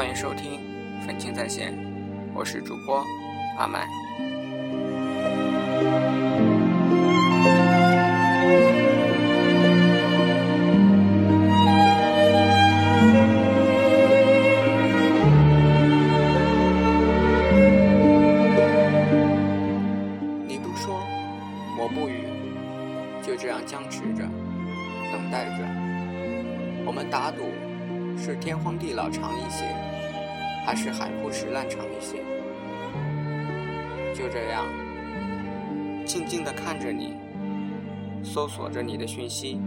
欢迎收听《粉青在线》，我是主播阿麦。你不说，我不语，就这样僵持着，等待着。我们打赌，是天荒地老长一些，还是海枯石烂长一些？就这样，静静地看着你，搜索着你的讯息，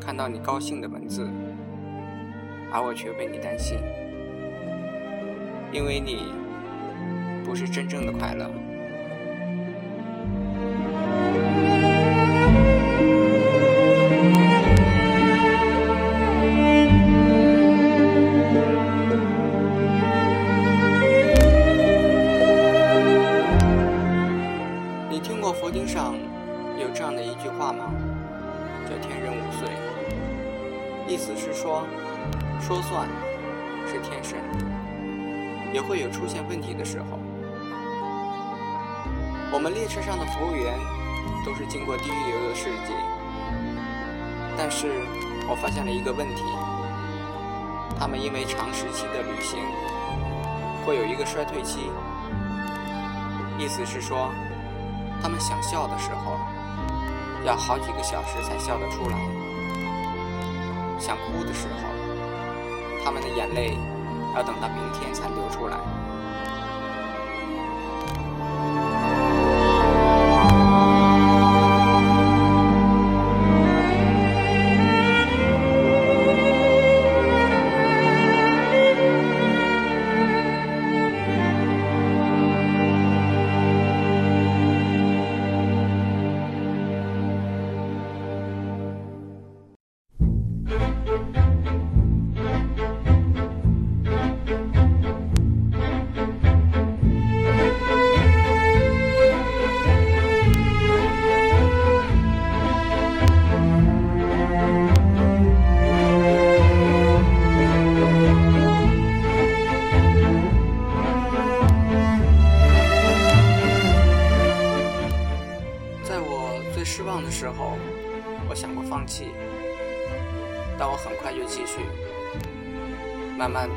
看到你高兴的文字，而我却为你担心，因为你不是真正的快乐。意思是说，说算是天神，也会有出现问题的时候。我们列车上的服务员都是经过第一流的设计，但是我发现了一个问题：他们因为长时期的旅行，会有一个衰退期，意思是说。他们想笑的时候，要好几个小时才笑得出来；想哭的时候，他们的眼泪要等到明天才流出来。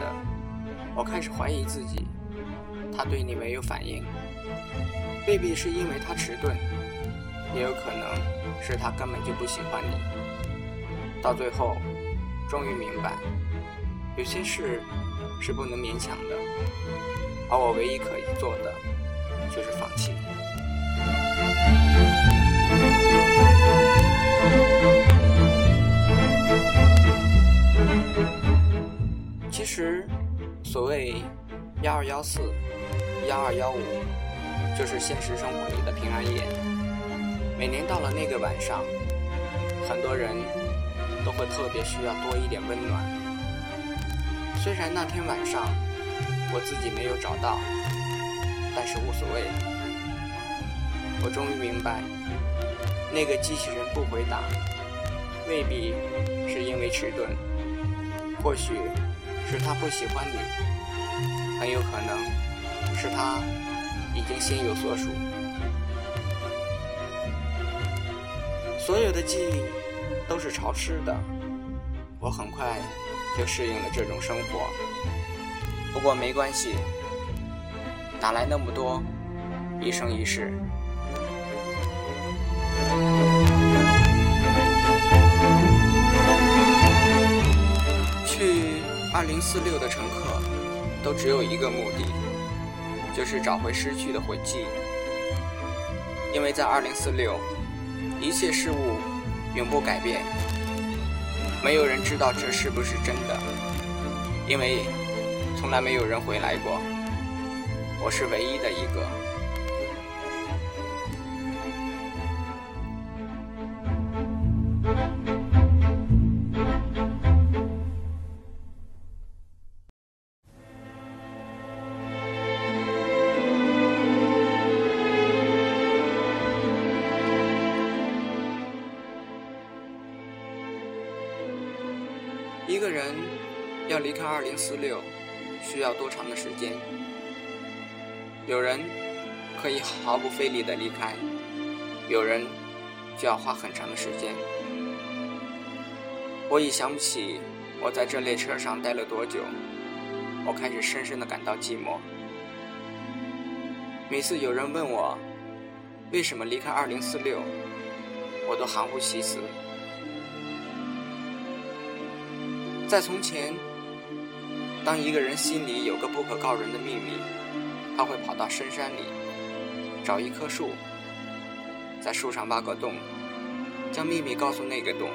的，我开始怀疑自己，他对你没有反应，未必是因为他迟钝，也有可能是他根本就不喜欢你。到最后，终于明白，有些事是不能勉强的，而我唯一可以做的，就是放弃。所谓幺二幺四、幺二幺五，就是现实生活里的平安夜。每年到了那个晚上，很多人都会特别需要多一点温暖。虽然那天晚上我自己没有找到，但是无所谓。我终于明白，那个机器人不回答，未必是因为迟钝，或许是他不喜欢你，很有可能是他已经心有所属。所有的记忆都是潮湿的，我很快就适应了这种生活。不过没关系，哪来那么多一生一世？四六的乘客都只有一个目的，就是找回失去的魂迹。因为在二零四六，一切事物永不改变。没有人知道这是不是真的，因为从来没有人回来过。我是唯一的一个。要离开二零四六，需要多长的时间？有人可以毫不费力的离开，有人就要花很长的时间。我已想不起我在这列车上待了多久，我开始深深的感到寂寞。每次有人问我为什么离开二零四六，我都含糊其辞。在从前，当一个人心里有个不可告人的秘密，他会跑到深山里，找一棵树，在树上挖个洞，将秘密告诉那个洞，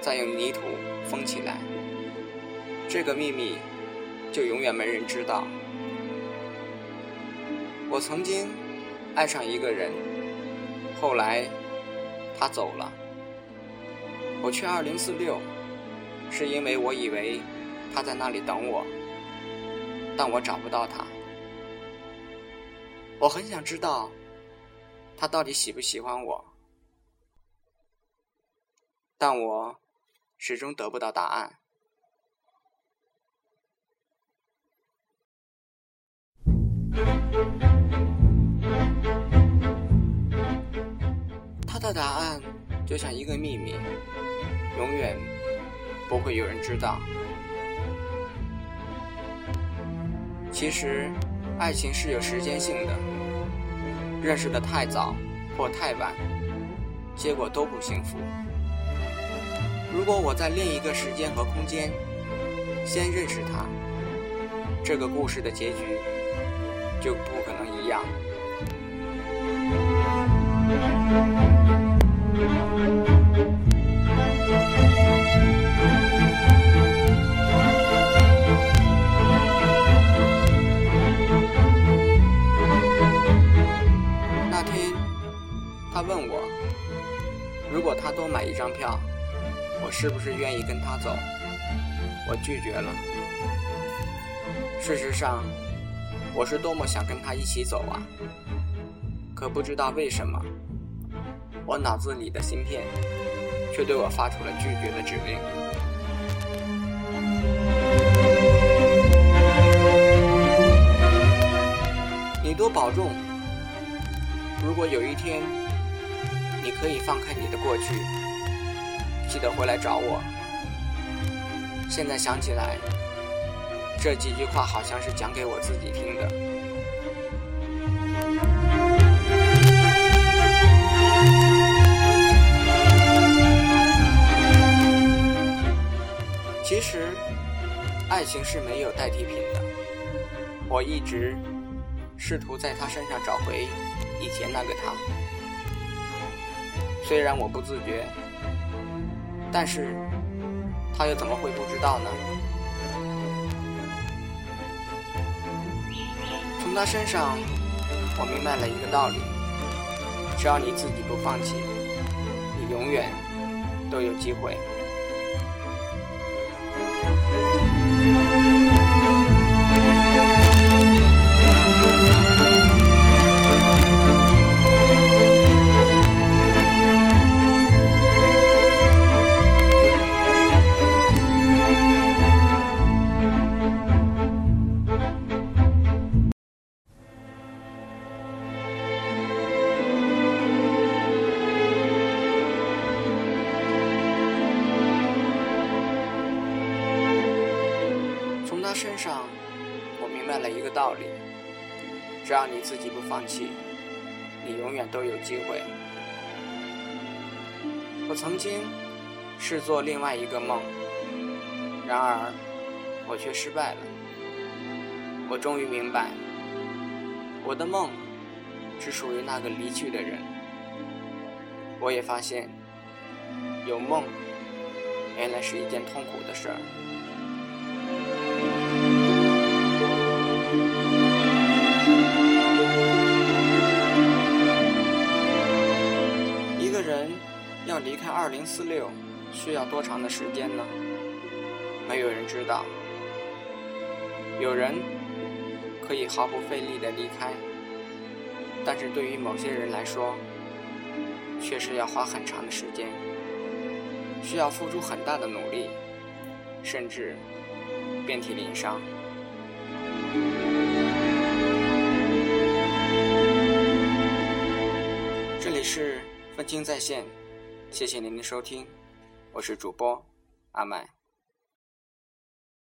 再用泥土封起来，这个秘密就永远没人知道。我曾经爱上一个人，后来他走了，我去二零四六。是因为我以为他在那里等我，但我找不到他。我很想知道他到底喜不喜欢我，但我始终得不到答案。他的答案就像一个秘密，永远。不会有人知道。其实，爱情是有时间性的。认识的太早或太晚，结果都不幸福。如果我在另一个时间和空间先认识他，这个故事的结局就不可能一样。多买一张票，我是不是愿意跟他走？我拒绝了。事实上，我是多么想跟他一起走啊！可不知道为什么，我脑子里的芯片却对我发出了拒绝的指令。你多保重。如果有一天……你可以放开你的过去，记得回来找我。现在想起来，这几句话好像是讲给我自己听的。其实，爱情是没有代替品的。我一直试图在他身上找回以前那个他。虽然我不自觉，但是他又怎么会不知道呢？从他身上，我明白了一个道理：只要你自己不放弃，你永远都有机会。上，我明白了一个道理：只要你自己不放弃，你永远都有机会。我曾经是做另外一个梦，然而我却失败了。我终于明白，我的梦只属于那个离去的人。我也发现，有梦原来是一件痛苦的事儿。离开二零四六需要多长的时间呢？没有人知道。有人可以毫不费力的离开，但是对于某些人来说，却是要花很长的时间。需要付出很大的努力，甚至遍体鳞伤。这里是分清在线，谢谢您的收听，我是主播阿麦。